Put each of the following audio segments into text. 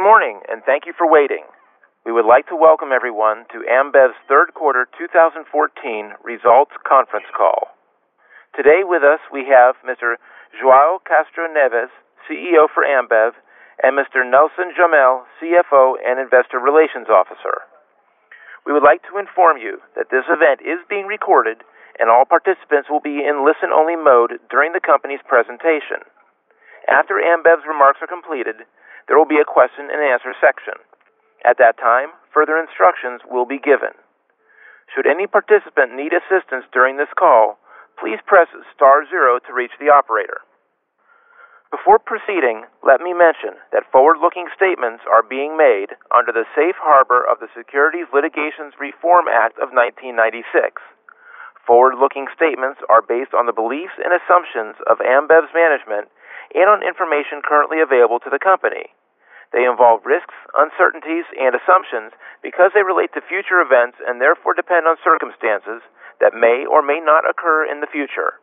Good morning, and thank you for waiting. We would like to welcome everyone to Ambev's third quarter 2014 results conference call. Today with us, we have Mr. João Castro Neves, CEO for Ambev, and Mr. Nelson Jamel, CFO and Investor Relations Officer. We would like to inform you that this event is being recorded, and all participants will be in listen-only mode during the company's presentation. After Ambev's remarks are completed, there will be a question and answer section. At that time, further instructions will be given. Should any participant need assistance during this call, please press star zero to reach the operator. Before proceeding, let me mention that forward-looking statements are being made under the safe harbor of the Securities Litigation Reform Act of 1996. Forward-looking statements are based on the beliefs and assumptions of Ambev's management and on information currently available to the company. They involve risks, uncertainties, and assumptions because they relate to future events and therefore depend on circumstances that may or may not occur in the future.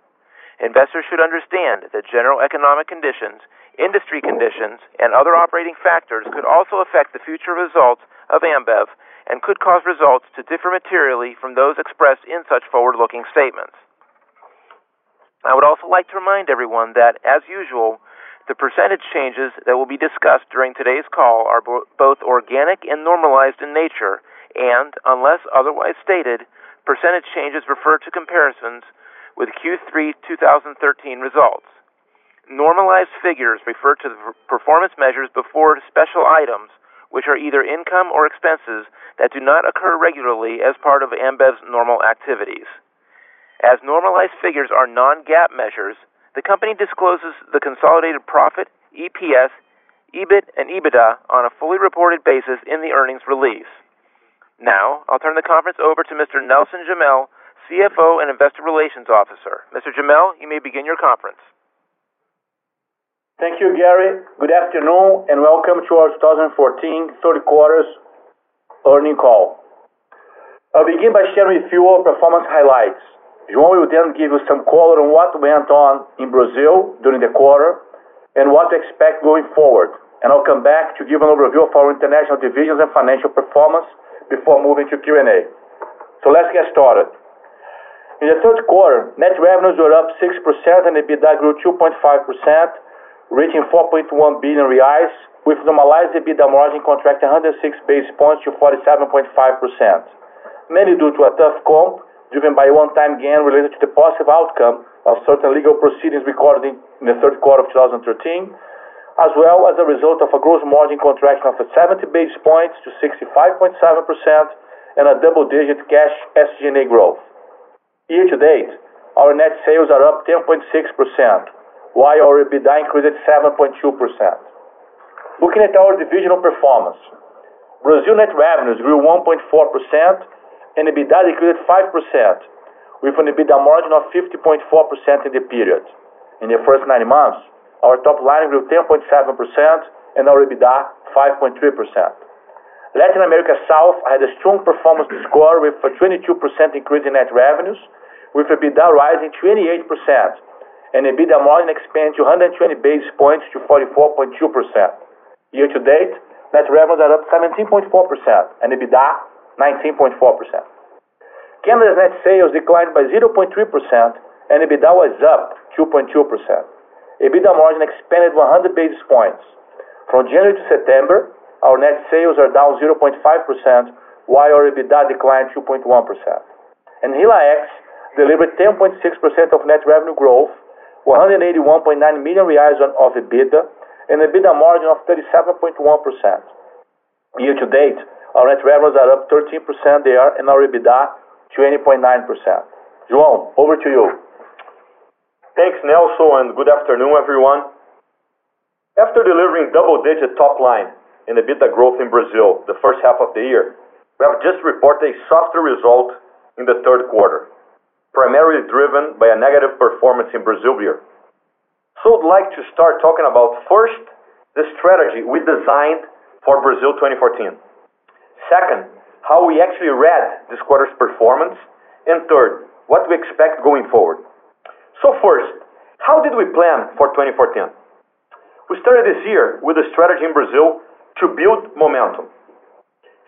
Investors should understand that general economic conditions, industry conditions, and other operating factors could also affect the future results of Ambev and could cause results to differ materially from those expressed in such forward-looking statements. I would also like to remind everyone that, as usual, the percentage changes that will be discussed during today's call are both organic and normalized in nature, and unless otherwise stated, percentage changes refer to comparisons with Q3 2013 results. Normalized figures refer to the performance measures before special items, which are either income or expenses that do not occur regularly as part of Ambev's normal activities. As normalized figures are non-GAAP measures, the company discloses the consolidated profit, EPS, EBIT, and EBITDA on a fully reported basis in the earnings release. Now, I'll turn the conference over to Mr. Nelson Jamel, CFO and Investor Relations Officer. Mr. Jamel, you may begin your conference. Thank you, Gary. Good afternoon, and welcome to our 2014 third quarter earnings call. I'll begin by sharing with you our performance highlights. João will then give you some color on what went on in Brazil during the quarter and what to expect going forward. And I'll come back to give an overview of our international divisions and financial performance before moving to Q&A. So let's get started. In the third quarter, net revenues were up 6% and EBITDA grew 2.5%, reaching 4.1 billion reais, with normalized EBITDA margin contracting 106 basis points to 47.5%, mainly due to a tough comp driven by one-time gain related to the positive outcome of certain legal proceedings recorded in the third quarter of 2013, as well as a result of a gross margin contraction of 70 basis points to 65.7% and a double-digit cash SG&A growth. Year to date, our net sales are up 10.6%, while our EBITDA increased 7.2%. Looking at our divisional performance, Brazil net revenues grew 1.4% and EBITDA decreased 5%, with an EBITDA margin of 50.4% in the period. In the first nine months, our top line grew 10.7% and our EBITDA 5.3%. Latin America South had a strong performance this quarter with a 22% increase in net revenues, with EBITDA rising 28% and EBITDA margin expanding 120 basis points to 44.2%. Year to date, net revenues are up 17.4% and EBITDA 19.4%. Canada's net sales declined by 0.3% and EBITDA was up 2.2%. EBITDA margin expanded 100 basis points. From January to September, our net sales are down 0.5%, while our EBITDA declined 2.1%. And HILA-ex delivered 10.6% of net revenue growth, 181.9 million reais of EBITDA, and EBITDA margin of 37.1%. Year to date, our net revenues are up 13% there and our EBITDA 20.9%. João, over to you. Thanks, Nelson, and good afternoon, everyone. After delivering double-digit top line and EBITDA growth in Brazil the first half of the year, we have just reported a softer result in the third quarter, primarily driven by a negative performance in Brazil beer. So I'd like to start talking about, first, the strategy we designed for Brazil 2014. Second, how we actually read this quarter's performance. And Third, what we expect going forward. So First, how did we plan for 2014? We started this year with a strategy in Brazil to build momentum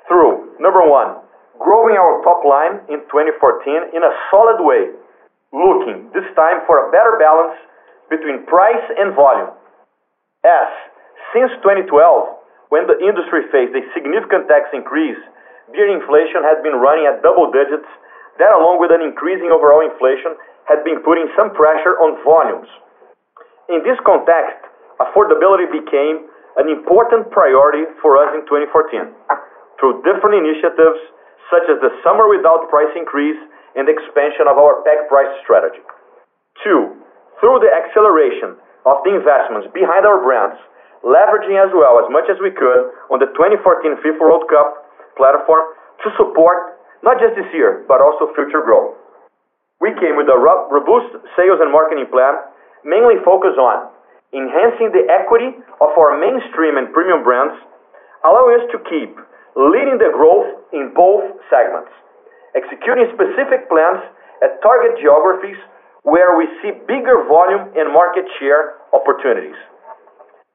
through, number one, growing our top line in 2014 in a solid way, looking this time for a better balance between price and volume. As since 2012, when the industry faced a significant tax increase, beer inflation has been running at double digits. That, along with an increasing overall inflation, had been putting some pressure on volumes. In this context, affordability became an important priority for us in 2014 through different initiatives such as the Summer Without Price increase and expansion of our pack price strategy. Two, through the acceleration of the investments behind our brands, leveraging as well as much as we could on the 2014 FIFA World Cup platform to support not just this year, but also future growth. We came with a robust sales and marketing plan, mainly focused on enhancing the equity of our mainstream and premium brands, allowing us to keep leading the growth in both segments, executing specific plans at target geographies where we see bigger volume and market share opportunities,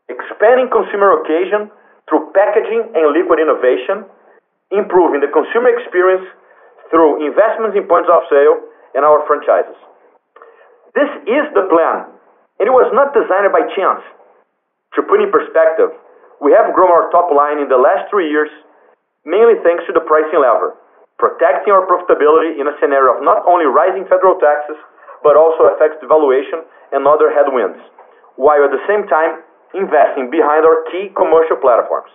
expanding consumer occasion through packaging and liquid innovation, improving the consumer experience through investments in points of sale and our franchises. This is the plan, and it was not designed by chance. To put in perspective, we have grown our top line in the last three years, mainly thanks to the pricing lever, protecting our profitability in a scenario of not only rising federal taxes, but also FX devaluation and other headwinds, while at the same time investing behind our key commercial platforms.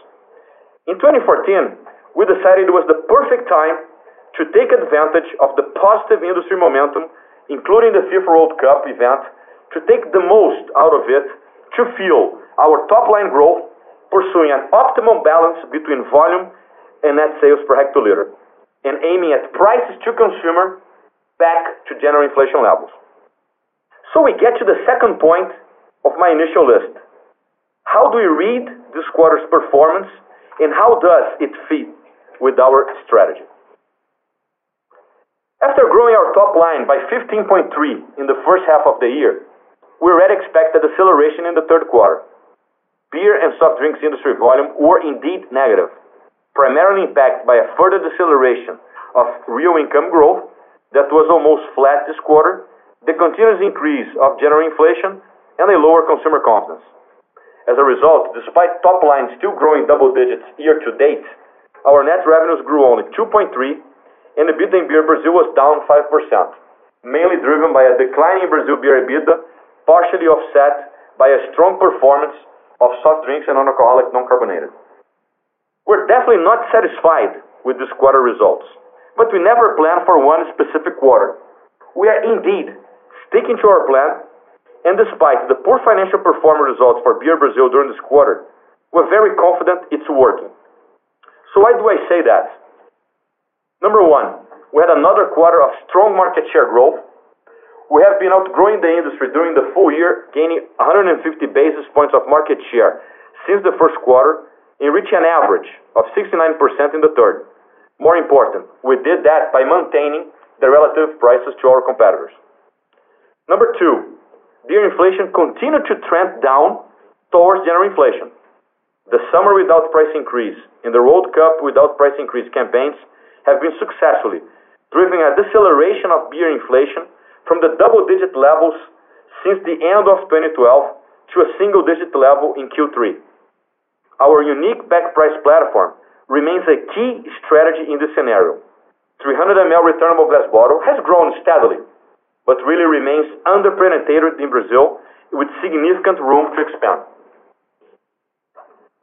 In 2014, we decided it was the perfect time to take advantage of the positive industry momentum, including the FIFA World Cup event, to take the most out of it to fuel our top-line growth, pursuing an optimum balance between volume and net sales per hectoliter, and aiming at prices to consumer back to general inflation levels. So we get to the second point of my initial list. How do we read this quarter's performance, and how does it fit with our strategy? After growing our top line by 15.3 in the first half of the year, we already expect a deceleration in the third quarter. Beer and soft drinks industry volume were indeed negative, primarily impacted by a further deceleration of real income growth that was almost flat this quarter, the continuous increase of general inflation, and a lower consumer confidence. As a result, despite top line still growing double digits year to date, our net revenues grew only 2.3, and EBITDA in Beer Brazil was down 5%, mainly driven by a decline in Brazil Beer EBITDA, partially offset by a strong performance of soft drinks and non-alcoholic non-carbonated. We're definitely not satisfied with this quarter results, but we never plan for one specific quarter. We are indeed sticking to our plan, and despite the poor financial performance results for Beer Brazil during this quarter, we're very confident it's working. So why do I say that? Number one, we had another quarter of strong market share growth. We have been outgrowing the industry during the full year, gaining 150 basis points of market share since the first quarter and reaching an average of 69% in the third. More important, we did that by maintaining the relative prices to our competitors. Number two, beer inflation continued to trend down towards general inflation. The Summer Without Price increase and the World Cup Without Price increase campaigns have been successfully driving a deceleration of beer inflation from the double-digit levels since the end of 2012 to a single-digit level in Q3. Our unique pack price platform remains a key strategy in this scenario. 300 ml returnable glass bottle has grown steadily, but really remains under-penetrated in Brazil with significant room to expand.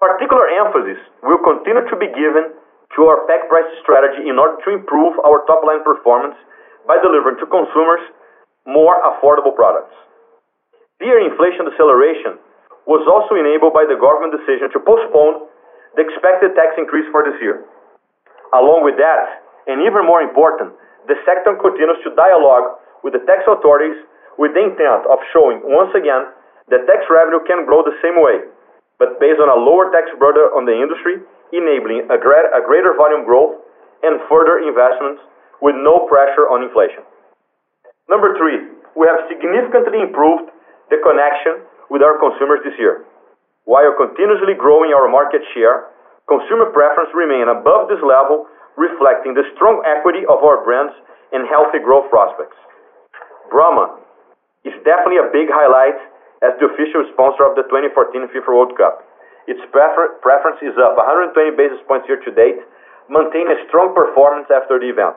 Particular emphasis will continue to be given to our pack price strategy in order to improve our top-line performance by delivering to consumers more affordable products. Beer inflation deceleration was also enabled by the government decision to postpone the expected tax increase for this year. Along with that, and even more important, the sector continues to dialogue with the tax authorities with the intent of showing, once again, that tax revenue can grow the same way, but based on a lower tax burden on the industry, enabling a greater volume growth and further investments with no pressure on inflation. Number three, we have significantly improved the connection with our consumers this year. While continuously growing our market share, consumer preference remain above this level, reflecting the strong equity of our brands and healthy growth prospects. Brahma is definitely a big highlight as the official sponsor of the 2014 FIFA World Cup. Its prefer- preference is up 120 basis points year to date, maintaining a strong performance after the event.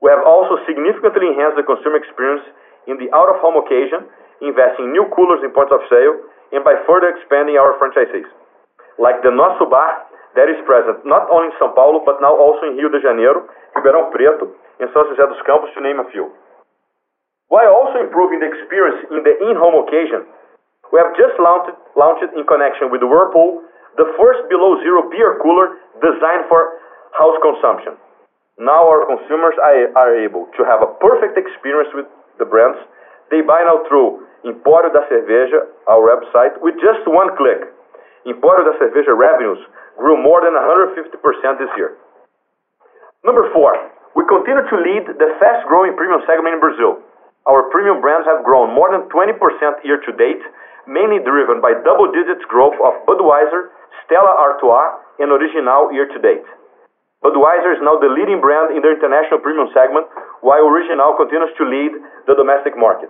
We have also significantly enhanced the consumer experience in the out-of-home occasion, investing in new coolers in points of sale and by further expanding our franchisees. Like the Nosso Bar, that is present not only in São Paulo, but now also in Rio de Janeiro, Ribeirão Preto, and São José dos Campos, to name a few. While also improving the experience in the in-home occasion, we have just launched launched in connection with Whirlpool, the first below zero beer cooler designed for house consumption. Now our consumers are able to have a perfect experience with the brands they buy now through Empório da Cerveja, our website, with just one click. Empório da Cerveja revenues grew more than 150% this year. Number four, we continue to lead the fast-growing premium segment in Brazil. Our premium brands have grown more than 20% year to date, mainly driven by double-digit growth of Budweiser, Stella Artois, and Original year to date. Budweiser is now the leading brand in the international premium segment, while Original continues to lead the domestic market.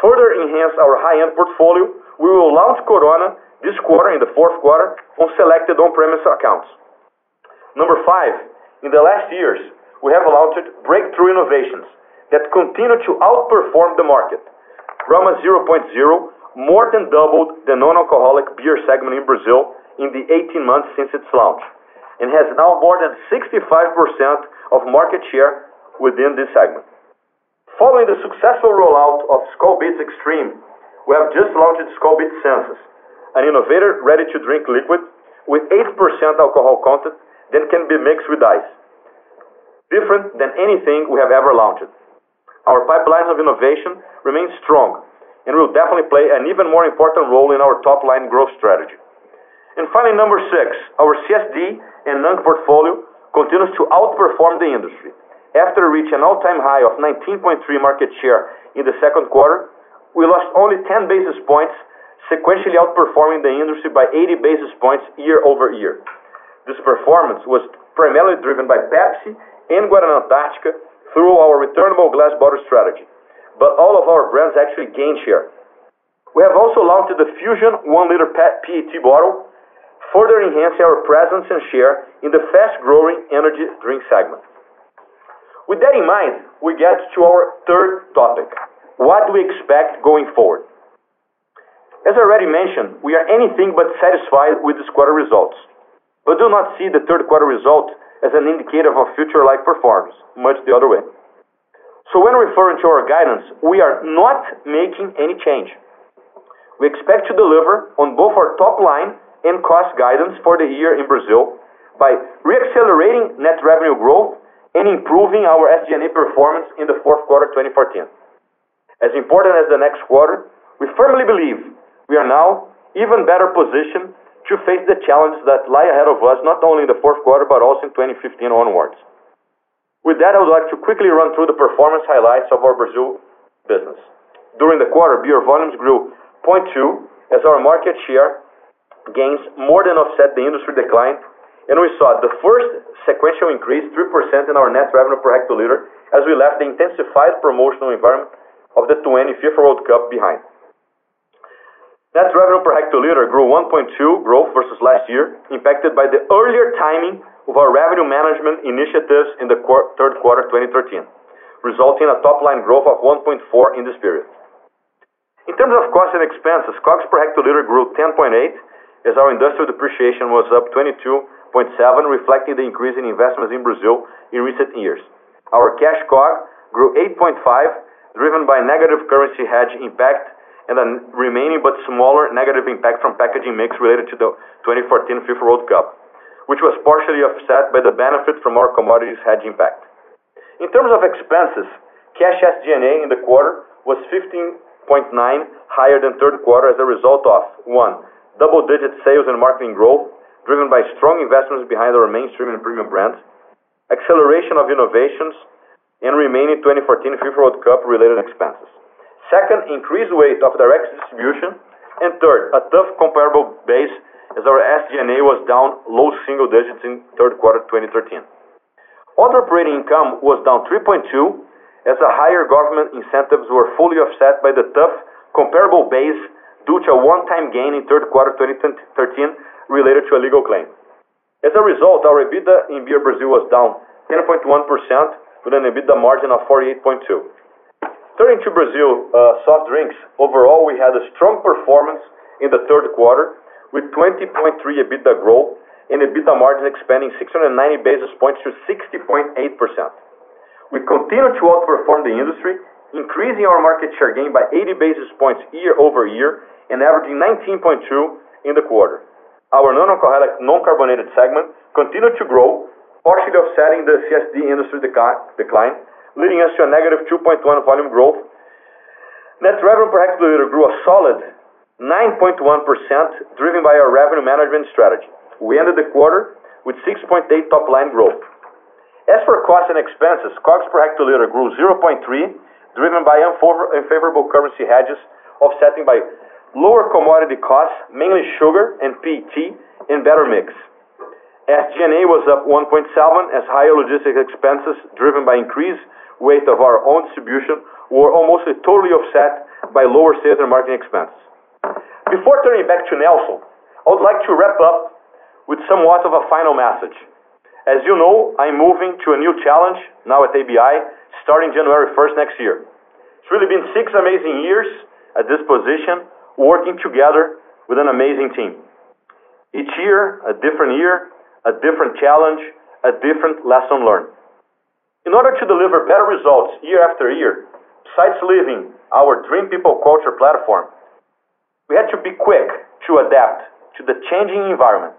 Further enhance our high-end portfolio, we will launch Corona this quarter, in the fourth quarter, on selected on-premise accounts. Number five, in the last years, we have launched breakthrough innovations that continue to outperform the market. Brahma 0.0 more than doubled the non-alcoholic beer segment in Brazil in the 18 months since its launch, and has now more than 65% of market share within this segment. Following the successful rollout of Skol Beats Extreme, we have just launched Skol Beats Senses, an innovative ready-to-drink liquid with 8% alcohol content that can be mixed with ice. Different than anything we have ever launched. Our pipelines of innovation remain strong and will definitely play an even more important role in our top-line growth strategy. And finally, number six, our CSD and NANC portfolio continues to outperform the industry. After reaching an all-time high of 19.3 market share in the second quarter, we lost only 10 basis points, sequentially outperforming the industry by 80 basis points year-over-year. This performance was primarily driven by Pepsi and Guaraná Antarctica through our returnable glass bottle strategy. But all of our brands actually gained share. We have also launched the Fusion one-liter PET bottle, further enhancing our presence and share in the fast-growing energy drink segment. With that in mind, we get to our third topic, what do we expect going forward? As I already mentioned, we are anything but satisfied with this quarter results, but do not see the third quarter result as an indicator of future-like performance, much the other way. So when referring to our guidance, we are not making any change. We expect to deliver on both our top line and cost guidance for the year in Brazil by re-accelerating net revenue growth and improving our SG&A performance in the fourth quarter 2014. As important as the next quarter, we firmly believe we are now even better positioned to face the challenges that lie ahead of us, not only in the fourth quarter, but also in 2015 onwards. With that, I would like to quickly run through the performance highlights of our Brazil business. During the quarter, beer volumes grew 0.2 as our market share gains more than offset the industry decline, and we saw the first sequential increase, 3% in our net revenue per hectoliter, as we left the intensified promotional environment of the 2020 FIFA World Cup behind. Net revenue per hectoliter grew 1.2 growth versus last year, impacted by the earlier timing of our revenue management initiatives in the third quarter 2013, resulting in a top-line growth of 1.4 in this period. In terms of costs and expenses, COGS per hectoliter grew 10.8 as our industrial depreciation was up 22.7, reflecting the increase in investments in Brazil in recent years. Our cash COGS grew 8.5, driven by negative currency hedge impact and a remaining but smaller negative impact from packaging mix related to the 2014 FIFA World Cup, which was partially offset by the benefit from our commodities hedge impact. In terms of expenses, cash SG&A in the quarter was 15.9, higher than third quarter as a result of, one, double-digit sales and marketing growth driven by strong investments behind our mainstream and premium brands, acceleration of innovations, and remaining 2014 FIFA World Cup related expenses. Second, increased weight of direct distribution. and Third, a tough comparable base as our SG&A was down low single digits in third quarter 2013. Other operating income was down 3.2 as the higher government incentives were fully offset by the tough comparable base due to a one-time gain in third quarter 2013 related to a legal claim. As a result, our EBITDA in Beer Brazil was down 10.1% with an EBITDA margin of 48.2%. Turning to Brazil uh, soft drinks, overall, we had a strong performance in the third quarter with 20.3 EBITDA growth and EBITDA margin expanding 690 basis points to 60.8%. We continue to outperform the industry, increasing our market share gain by 80 basis points year-over-year and averaging 19.2 in the quarter. Our non-alcoholic, non-carbonated segment continued to grow, partially offsetting the CSD industry decline, leading us to a 2.1% volume growth. Net revenue per hectoliter grew a solid 9.1%, driven by our revenue management strategy. We ended the quarter with 6.8 top-line growth. As for costs and expenses, COGS per hectoliter grew 0.3, driven by unfavorable currency hedges, offsetting by lower commodity costs, mainly sugar and PET, and better mix. SG&A was up 1.7 as higher logistics expenses, driven by increased weight of our own distribution, were almost totally offset by lower sales and marketing expenses. Before turning back to Nelson, I would like to wrap up with somewhat of a final message. As you know, I'm moving to a new challenge now at ABI, starting January 1st next year. It's really been six amazing years at this position, working together with an amazing team. Each year, a different year, a different challenge, a different lesson learned. In order to deliver better results year after year, besides living our Dream People culture platform, we had to be quick to adapt to the changing environment.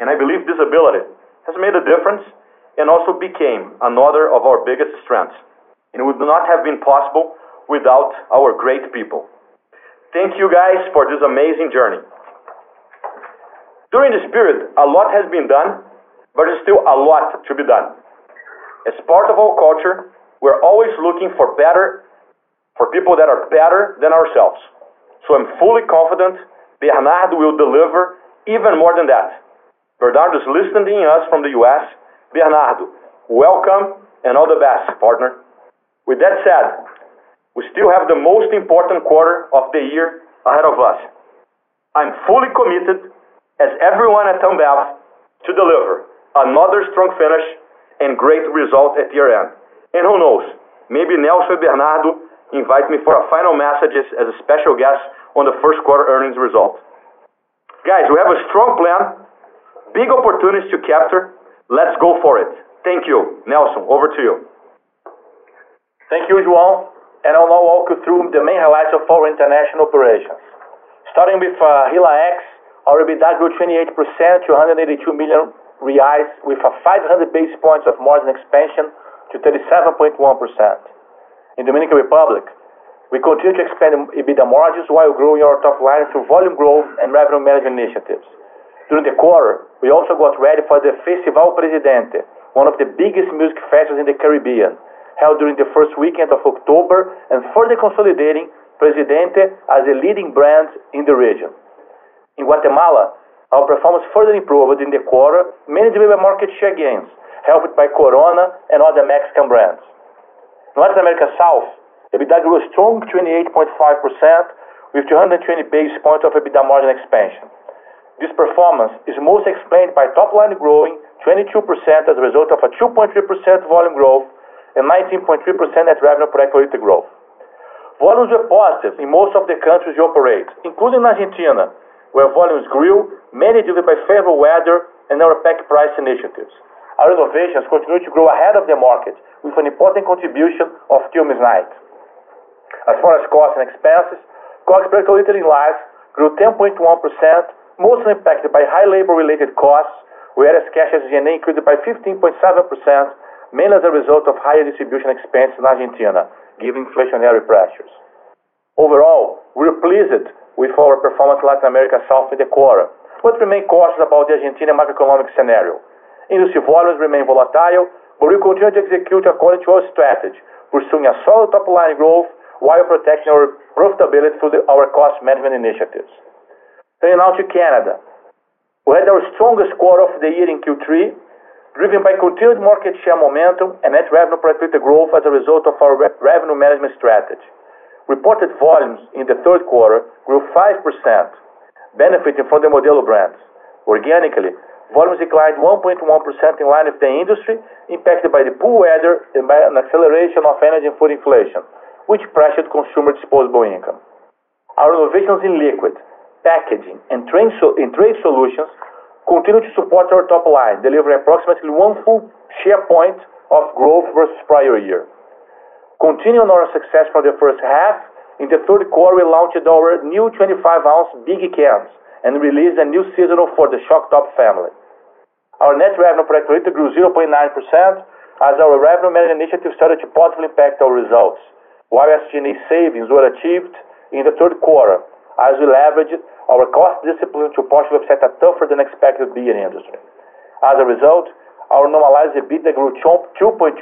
And I believe this ability has made a difference and also became another of our biggest strengths. It would not have been possible without our great people. Thank you guys for this amazing journey. During this period, a lot has been done, but there's still a lot to be done. As part of our culture, we're always looking for better, for people that are better than ourselves. So I'm fully confident Bernardo will deliver even more than that. Bernardo is listening in us from the U.S. Bernardo, welcome and all the best, partner. With that said, we still have the most important quarter of the year ahead of us. I'm fully committed, as everyone at Ambev, to deliver another strong finish and great result at year-end. And who knows, maybe Nelson Bernardo invite me for a final message as a special guest on the first quarter earnings result. Guys, we have a strong plan, big opportunities to capture. Let's go for it. Thank you. Nelson, over to you. Thank you, João. And I'll now walk you through the main highlights of our international operations. Starting with uh, HILA-ex, our EBITDA grew 28% to 182 million reais with a 500 basis points of margin expansion to 37.1%. In Dominican Republic, we continue to expand EBITDA margins while growing our top line through volume growth and revenue management initiatives. During the quarter, we also got ready for the Festival Presidente, one of the biggest music festivals in the Caribbean, held during the first weekend of October and further consolidating Presidente as a leading brand in the region. In Guatemala, our performance further improved in the quarter, mainly driven by market share gains, helped by Corona and other Mexican brands. Latin America South, EBITDA grew a strong 28.5% with 220 basis points of EBITDA margin expansion. This performance is mostly explained by top line growing 22% as a result of a 2.3% volume growth and 19.3% net revenue per hectoliter growth. Volumes were positive in most of the countries we operate, including Argentina, where volumes grew, mainly driven by favorable weather and our pack price initiatives. Our innovations continue to grow ahead of the market with an important contribution of Quilmes Night. As far as costs and expenses, COGS per hectoliter in grew 10.1%, mostly impacted by high labor-related costs, whereas cash SG&A increased by 15.7%, mainly as a result of higher distribution expense in Argentina, given inflationary pressures. Overall, we are pleased with our performance in Latin America South in the quarter, but remain cautious about the Argentina macroeconomic scenario. Industry volumes remain volatile, but we continue to execute according to our strategy, pursuing a solid top-line growth while protecting our profitability through our cost management initiatives. Turning now to Canada. We had our strongest quarter of the year in Q3, driven by continued market share momentum and net revenue per hectoliter growth as a result of our revenue management strategy. Reported volumes in the third quarter grew 5%, benefiting from the Modelo brands. Organically, volumes declined 1.1% in line with the industry, impacted by the poor weather and by an acceleration of energy and food inflation, which pressured consumer disposable income. Our innovations in liquid, packaging, and trade solutions continue to support our top line, delivering approximately one full share point of growth versus prior year. Continuing our success from the first half, in the third quarter, we launched our new 25-ounce big cans and released a new seasonal for the Shock Top family. Our net revenue per hectoliter grew 0.9% as our revenue management initiative started to positively impact our results, while SG&A savings were achieved in the third quarter as we leveraged our cost discipline to partially offset a tougher than expected beer industry. As a result, our normalized EBITDA grew 2.2%.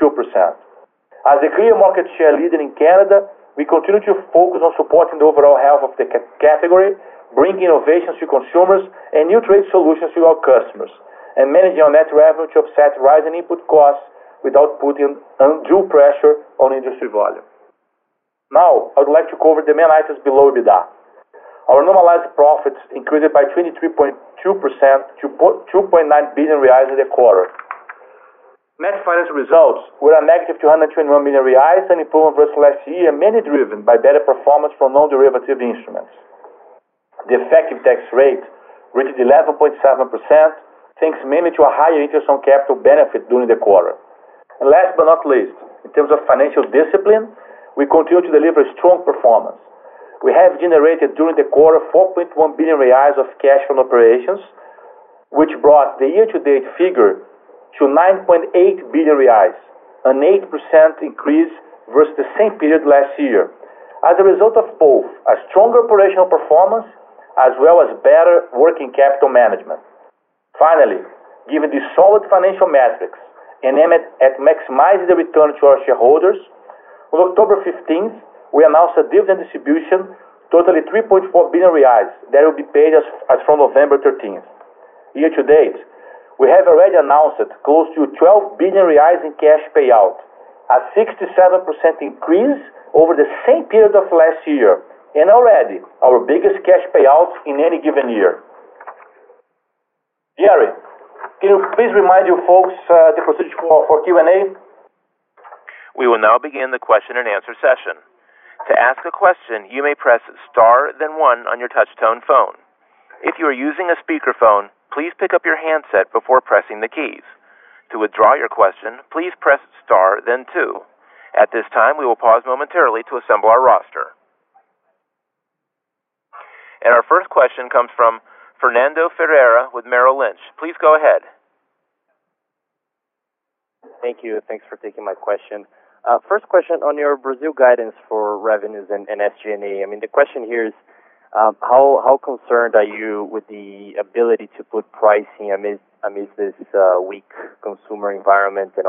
As a clear market share leader in Canada, we continue to focus on supporting the overall health of the category, bringing innovations to consumers and new trade solutions to our customers, and managing our net revenue to offset rising input costs without putting undue pressure on industry volume. Now, I would like to cover the main items below EBITDA. Our normalized profits increased by 23.2% to 2.9 billion reais in the quarter. Net financial results were a negative 221 million reais, an improvement versus last year, mainly driven by better performance from non-derivative instruments. The effective tax rate reached 11.7%, thanks mainly to a higher interest on capital benefit during the quarter. And last but not least, in terms of financial discipline, we continue to deliver strong performance. We have generated during the quarter 4.1 billion reais of cash from operations, which brought the year-to-date figure to 9.8 billion reais, an 8% increase versus the same period last year, as a result of both a stronger operational performance as well as better working capital management. Finally, given the solid financial metrics and aimed at maximizing the return to our shareholders, on October 15th, we announced a dividend distribution totaling 3.4 billion reais that will be paid as from November 13th. Year to date, we have already announced close to 12 billion reais in cash payout, a 67% increase over the same period of last year, and already our biggest cash payout in any given year. Gary, can you please remind you folks uh, the procedure for Q&A? We will now begin the question and answer session. To ask a question, you may press star then one on your touch-tone phone. If you are using a speakerphone, please pick up your handset before pressing the keys. To withdraw your question, please press star then two. At this time, we will pause momentarily to assemble our roster. And our first question comes from Fernando Ferreira with Merrill Lynch. Please go ahead. Thank you. Thanks for taking my question. Uh, first question on your Brazil guidance for revenues and SG&A. I mean, the question here is, how how concerned are you with the ability to put pricing amid amidst this uh, weak consumer environment and